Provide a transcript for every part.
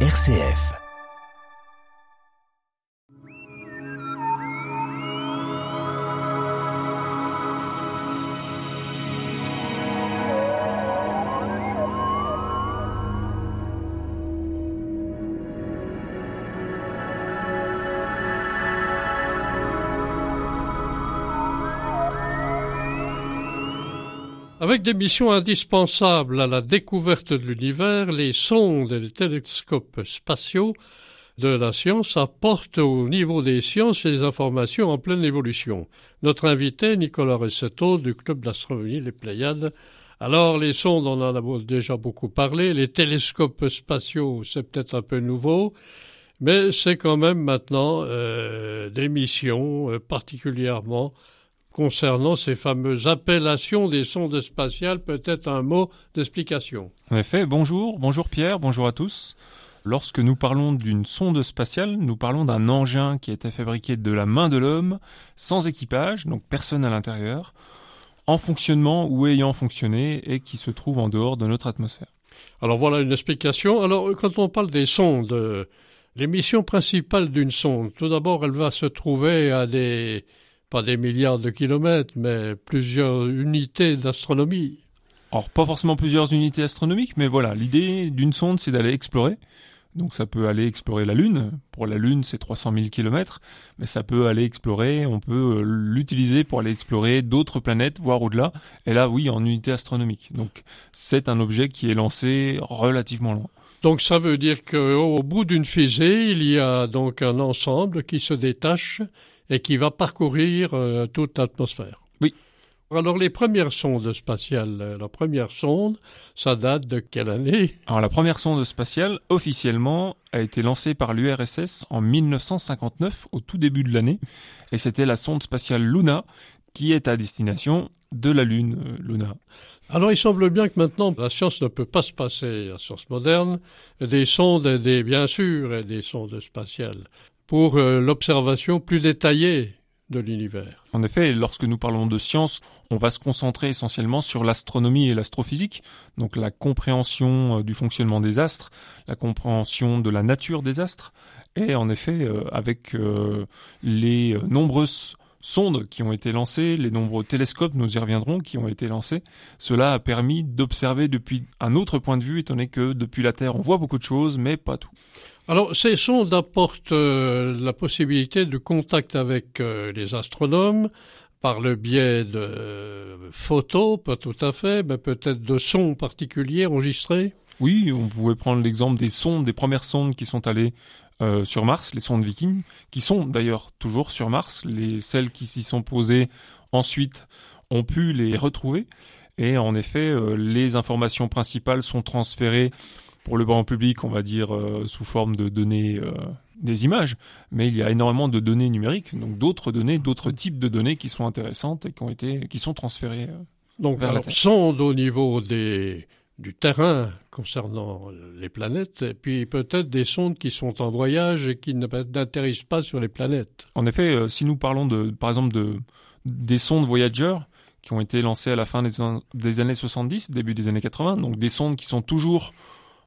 RCF. Avec des missions indispensables à la découverte de l'univers, les sondes et les télescopes spatiaux de la science apportent au niveau des sciences des informations en pleine évolution. Notre invité, Nicolas Ressetto, du Club d'astronomie Les Pléiades. Alors, les sondes, on en a déjà beaucoup parlé. Les télescopes spatiaux, c'est peut-être un peu nouveau. Mais c'est quand même maintenant euh, des missions euh, particulièrement concernant ces fameuses appellations des sondes spatiales, peut-être un mot d'explication. En effet, bonjour, bonjour Pierre, bonjour à tous. Lorsque nous parlons d'une sonde spatiale, nous parlons d'un engin qui a été fabriqué de la main de l'homme, sans équipage, donc personne à l'intérieur, en fonctionnement ou ayant fonctionné et qui se trouve en dehors de notre atmosphère. Alors voilà une explication. Alors quand on parle des sondes, euh, les missions principales d'une sonde, tout d'abord elle va se trouver à des pas des milliards de kilomètres, mais plusieurs unités d'astronomie. Alors pas forcément plusieurs unités astronomiques, mais voilà, l'idée d'une sonde, c'est d'aller explorer. Donc ça peut aller explorer la Lune. Pour la Lune, c'est 300 000 kilomètres, mais ça peut aller explorer, on peut euh, l'utiliser pour aller explorer d'autres planètes, voire au-delà. Et là, oui, en unité astronomique. Donc c'est un objet qui est lancé relativement loin. Donc ça veut dire qu'au bout d'une fusée, il y a donc un ensemble qui se détache et qui va parcourir euh, toute l'atmosphère. Oui. Alors les premières sondes spatiales, euh, la première sonde, ça date de quelle année? Alors la première sonde spatiale, officiellement, a été lancée par l'URSS en 1959, au tout début de l'année, et c'était la sonde spatiale Luna, qui est à destination de la Lune, euh, Luna. Alors il semble bien que maintenant la science ne peut pas se passer, la science moderne, des sondes, des, bien sûr, et des sondes spatiales pour euh, l'observation plus détaillée de l'univers. En effet, lorsque nous parlons de science, on va se concentrer essentiellement sur l'astronomie et l'astrophysique, donc la compréhension euh, du fonctionnement des astres, la compréhension de la nature des astres, et en effet, euh, avec les nombreuses sondes qui ont été lancées, les nombreux télescopes, nous y reviendrons, qui ont été lancés, cela a permis d'observer depuis un autre point de vue, étant donné que depuis la Terre, on voit beaucoup de choses, mais pas tout. Alors, ces sondes apportent euh, la possibilité de contact avec euh, les astronomes par le biais de euh, photos, pas tout à fait, mais peut-être de sons particuliers enregistrés. Oui, on pouvait prendre l'exemple des sondes, des premières sondes qui sont allées sur Mars, les sondes Viking, qui sont d'ailleurs toujours sur Mars. Les celles qui s'y sont posées ensuite ont pu les retrouver. Et en effet, les informations principales sont transférées pour le grand public, on va dire, euh, sous forme de données, euh, des images, mais il y a énormément de données numériques, donc d'autres données, d'autres types de données qui sont intéressantes et qui ont été, qui sont transférées. Euh, donc, vers alors, sondes au niveau des, du terrain concernant les planètes, et puis peut-être des sondes qui sont en voyage et qui n'atterrissent pas sur les planètes. En effet, si nous parlons de, par exemple de, des sondes Voyager, qui ont été lancées à la fin des, des années 70, début des années 80, donc des sondes qui sont toujours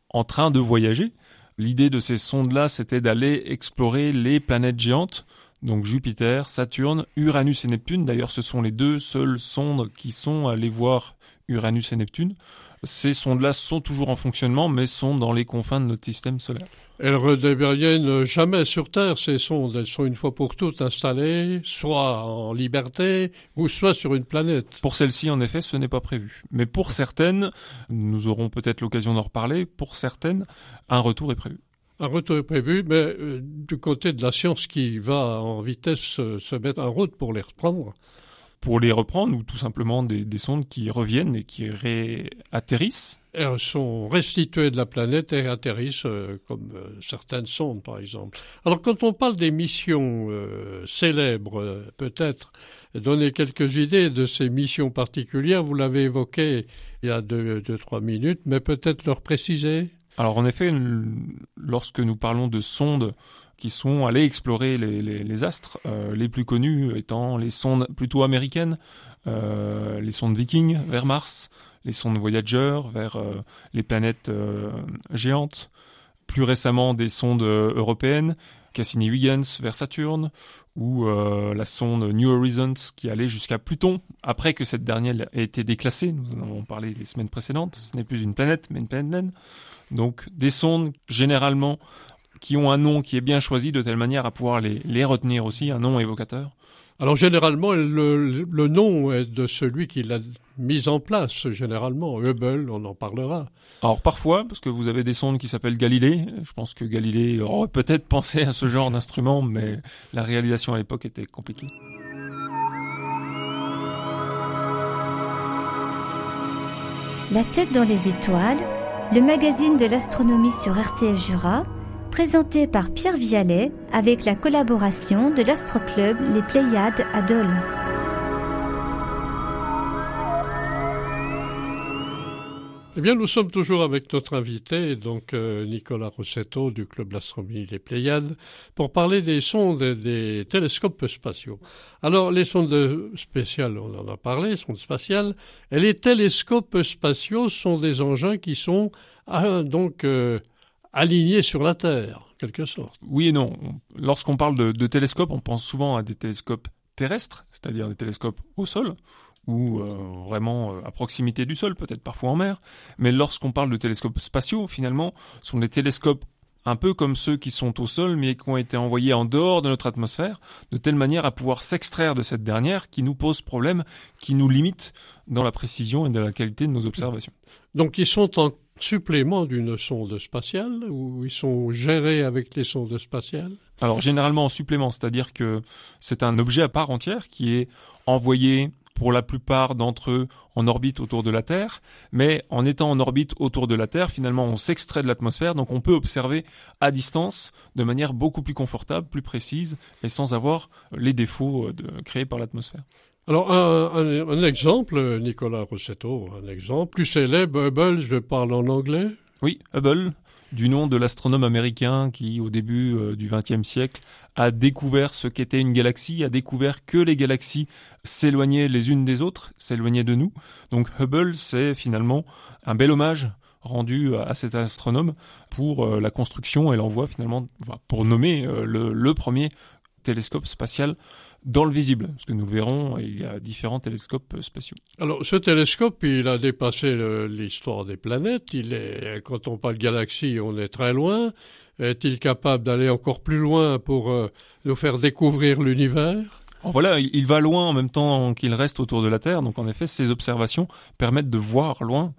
en train de voyager. L'idée de ces sondes-là, c'était d'aller explorer les planètes géantes, donc Jupiter, Saturne, Uranus et Neptune. D'ailleurs, ce sont les deux seules sondes qui sont allées voir Uranus et Neptune. Ces sondes-là sont toujours en fonctionnement, mais sont dans les confins de notre système solaire. Elles redeviennent jamais sur Terre, ces sondes. Elles sont une fois pour toutes installées, soit en liberté, ou soit sur une planète. Pour celles-ci, en effet, ce n'est pas prévu. Mais pour certaines, nous aurons peut-être l'occasion d'en reparler, pour certaines, un retour est prévu. Un retour est prévu, mais euh, du côté de la science qui va en vitesse euh, se mettre en route pour les reprendre, pour les reprendre ou tout simplement des, sondes qui reviennent et qui réatterrissent Elles sont restituées de la planète et atterrissent euh, comme euh, certaines sondes par exemple. Alors quand on parle des missions euh, célèbres, peut-être donner quelques idées de ces missions particulières, vous l'avez évoqué il y a deux, deux trois minutes, mais peut-être leur préciser? Alors en effet, lorsque nous parlons de sondes qui sont allés explorer les, astres, euh, les plus connus étant les sondes plutôt américaines, euh, les sondes Viking vers Mars, les sondes Voyager vers euh, les planètes géantes, plus récemment des sondes européennes, Cassini-Huygens vers Saturne, ou la sonde New Horizons qui allait jusqu'à Pluton, après que cette dernière ait été déclassée, nous en avons parlé les semaines précédentes, ce n'est plus une planète, mais une planète naine. Donc des sondes généralement qui ont un nom qui est bien choisi de telle manière à pouvoir les, les retenir aussi, un nom évocateur. Alors généralement, le, le, nom est de celui qui l'a mis en place, généralement. Hubble, on en parlera. Alors parfois, parce que vous avez des sondes qui s'appellent Galilée, je pense que Galilée aurait peut-être pensé à ce genre d'instrument, mais la réalisation à l'époque était compliquée. La tête dans les étoiles, le magazine de l'astronomie sur RCF Jura, présenté par Pierre Vialet avec la collaboration de l'Astroclub Les Pléiades à Dole. Eh bien, nous sommes toujours avec notre invité, donc euh, Nicolas Rossetto du Club d'astronomie Les Pléiades, pour parler des sondes et des télescopes spatiaux. Alors, les sondes spatiales, on en a parlé, sondes spatiales, et les télescopes spatiaux sont des engins qui sont ah, donc euh, alignés sur la Terre, en quelque sorte. Oui et non. Lorsqu'on parle de, de télescopes, on pense souvent à des télescopes terrestres, c'est-à-dire des télescopes au sol, ou euh, vraiment euh, à proximité du sol, peut-être parfois en mer. Mais lorsqu'on parle de télescopes spatiaux, finalement, ce sont des télescopes un peu comme ceux qui sont au sol, mais qui ont été envoyés en dehors de notre atmosphère, de telle manière à pouvoir s'extraire de cette dernière qui nous pose problème, qui nous limite dans la précision et dans la qualité de nos observations. Donc ils sont en supplément d'une sonde spatiale ou ils sont gérés avec les sondes spatiales? Alors généralement en supplément, c'est-à-dire que c'est un objet à part entière qui est envoyé pour la plupart d'entre eux en orbite autour de la Terre, mais en étant en orbite autour de la Terre, finalement on s'extrait de l'atmosphère, donc on peut observer à distance de manière beaucoup plus confortable, plus précise, et sans avoir les défauts de, créés par l'atmosphère. Alors, un, exemple, Nicolas Rossetto, un exemple plus célèbre, Hubble, je parle en anglais. Oui, Hubble, du nom de l'astronome américain qui, au début euh, du XXe siècle, a découvert ce qu'était une galaxie, a découvert que les galaxies s'éloignaient les unes des autres, s'éloignaient de nous. Donc Hubble, c'est finalement un bel hommage rendu à cet astronome pour euh, la construction et l'envoi finalement, pour nommer euh, le premier télescope spatial dans le visible, parce que nous verrons, il y a différents télescopes spatiaux. Alors, ce télescope, il a dépassé l'histoire des planètes. Il est, quand on parle galaxie, on est très loin. Est-il capable d'aller encore plus loin pour euh, nous faire découvrir l'univers? Voilà, il va loin en même temps qu'il reste autour de la Terre. Donc en effet, ces observations permettent de voir loin.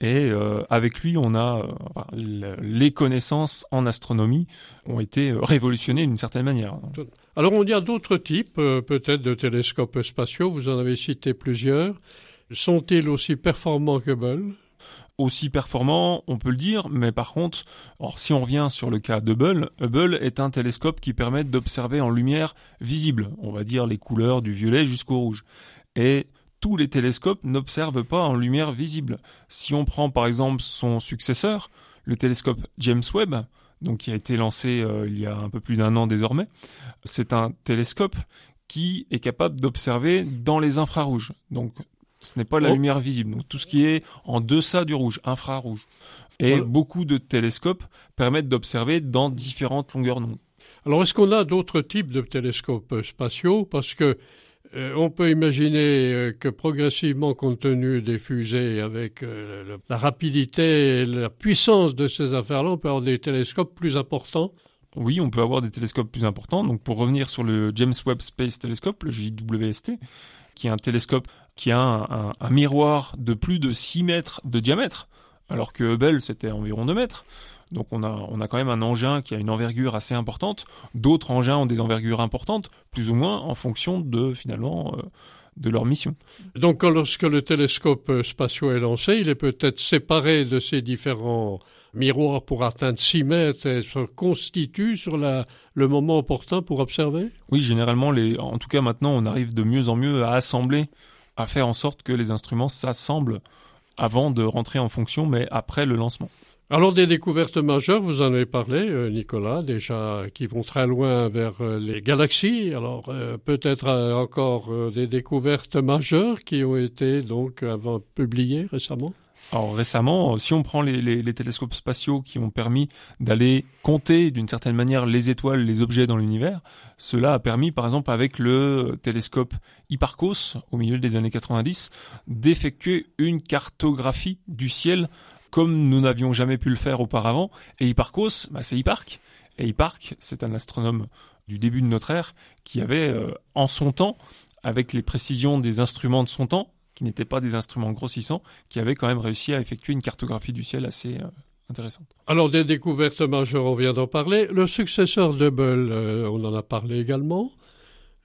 Et euh, avec lui, on a euh, les connaissances en astronomie ont été révolutionnées d'une certaine manière. Alors on y a d'autres types, euh, peut-être de télescopes spatiaux. Vous en avez cité plusieurs. Sont-ils aussi performants que Hubble? Aussi performants, on peut le dire, mais par contre, or, si on revient sur le cas d'Hubble, Hubble est un télescope qui permet d'observer en lumière visible, on va dire les couleurs du violet jusqu'au rouge. Et tous les télescopes n'observent pas en lumière visible. Si on prend par exemple son successeur, le télescope James Webb, donc qui a été lancé euh, il y a un peu plus d'un an désormais, c'est un télescope qui est capable d'observer dans les infrarouges. Donc ce n'est pas la oh. lumière visible, donc tout ce qui est en deçà du rouge, infrarouge. Et beaucoup de télescopes permettent d'observer dans différentes longueurs d'onde. Alors est-ce qu'on a d'autres types de télescopes spatiaux? Parce que on peut imaginer euh, que progressivement, compte tenu des fusées, avec euh, la rapidité et la puissance de ces affaires-là, on peut avoir des télescopes plus importants. Oui, on peut avoir des télescopes plus importants. Donc, pour revenir sur le James Webb Space Telescope, le JWST, qui est un télescope qui a un, un miroir de plus de 6 mètres de diamètre, alors que Hubble, c'était environ 2 mètres. Donc on a, on a quand même un engin qui a une envergure assez importante. D'autres engins ont des envergures importantes, plus ou moins en fonction de finalement euh, de leur mission. Donc lorsque le télescope spatial est lancé, il est peut-être séparé de ces différents miroirs pour atteindre 6 mètres et se constitue sur la, le moment opportun pour observer? Oui, généralement, les, en tout cas maintenant, on arrive de mieux en mieux à assembler, à faire en sorte que les instruments s'assemblent avant de rentrer en fonction, mais après le lancement. Alors des découvertes majeures, vous en avez parlé, euh, Nicolas, déjà qui vont très loin vers euh, les galaxies. Alors euh, peut-être encore des découvertes majeures qui ont été donc publiées récemment? Alors récemment, si on prend les télescopes spatiaux qui ont permis d'aller compter d'une certaine manière les étoiles, les objets dans l'univers, cela a permis par exemple avec le télescope Hipparcos au milieu des années 90 d'effectuer une cartographie du ciel comme nous n'avions jamais pu le faire auparavant. Et Hipparcos, bah, c'est Hipparque. Et Hipparque, c'est un astronome du début de notre ère qui avait euh, en son temps, avec les précisions des instruments de son temps, qui n'étaient pas des instruments grossissants, qui avait quand même réussi à effectuer une cartographie du ciel assez euh, intéressante. Alors des découvertes majeures, on vient d'en parler. Le successeur de Hubble, euh, on en a parlé également.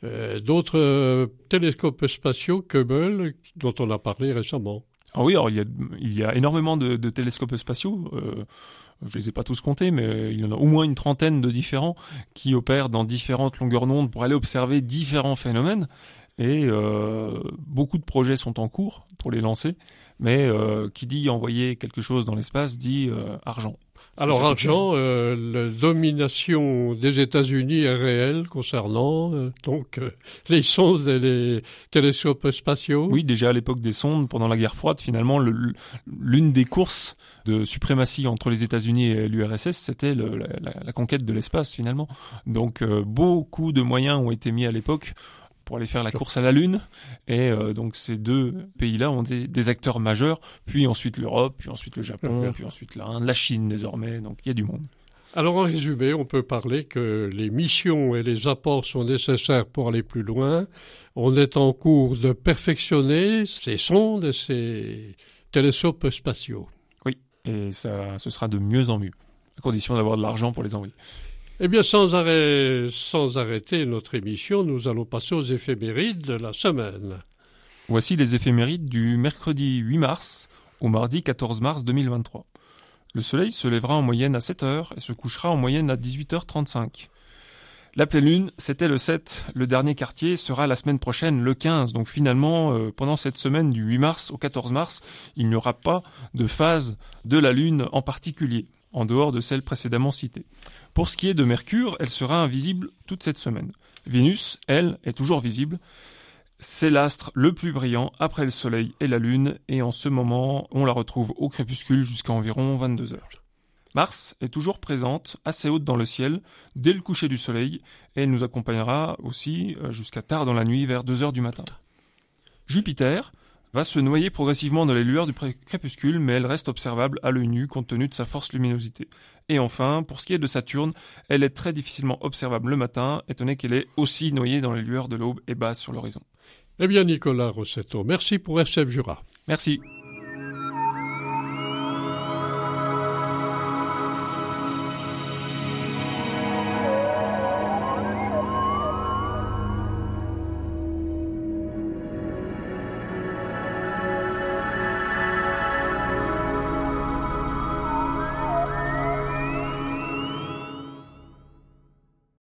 Euh, D'autres télescopes spatiaux que Hubble, dont on a parlé récemment. Ah oui, alors il y a, il y a énormément de, de télescopes spatiaux. Euh, je les ai pas tous comptés, mais il y en a au moins une trentaine de différents qui opèrent dans différentes longueurs d'onde pour aller observer différents phénomènes. Et euh, beaucoup de projets sont en cours pour les lancer. Mais euh, qui dit envoyer quelque chose dans l'espace dit euh, argent. Alors argent, euh, la domination des États-Unis est réelle concernant euh, donc euh, les sondes et les télescopes spatiaux. Oui, déjà à l'époque des sondes, pendant la guerre froide, finalement, le- le- l'une des courses de suprématie entre les États-Unis et l'URSS, c'était la, la- la conquête de l'espace, finalement. Donc, beaucoup de moyens ont été mis à l'époque pour aller faire la course à la Lune. Et euh, donc, ces deux pays-là ont des, des acteurs majeurs, puis ensuite l'Europe, puis ensuite le Japon, D'accord. puis ensuite l'Inde, la Chine désormais. Donc, il y a du monde. Alors en résumé, on peut parler que les missions et les apports sont nécessaires pour aller plus loin. On est en cours de perfectionner ces sondes et ces télescopes spatiaux. Et ça, ce sera de mieux en mieux, à condition d'avoir de l'argent pour les envoyer. Eh bien, sans, arrêt, sans arrêter notre émission, nous allons passer aux éphémérides de la semaine. Voici les éphémérides du mercredi 8 mars au mardi 14 mars 2023. Le soleil se lèvera en moyenne à 7 heures et se couchera en moyenne à 18h35. La pleine lune, c'était le 7. Le dernier quartier sera la semaine prochaine, le 15. Donc finalement, euh, pendant cette semaine du 8 mars au 14 mars, il n'y aura pas de phase de la lune en particulier, en dehors de celle précédemment citée. Pour ce qui est de Mercure, elle sera invisible toute cette semaine. Vénus, elle, est toujours visible. C'est l'astre le plus brillant après le Soleil et la Lune, et en ce moment, on la retrouve au crépuscule jusqu'à environ 22 heures. Mars est toujours présente, assez haute dans le ciel, dès le coucher du Soleil, et elle nous accompagnera aussi euh, jusqu'à tard dans la nuit, vers 2 heures du matin. Jupiter va se noyer progressivement dans les lueurs du crépuscule, mais elle reste observable à l'œil nu compte tenu de sa force luminosité. Et enfin, pour ce qui est de Saturne, elle est très difficilement observable le matin, étant donné qu'elle est aussi noyée dans les lueurs de l'aube et basse sur l'horizon. Eh bien, Nicolas Rossetto, merci pour SF Jura. Merci.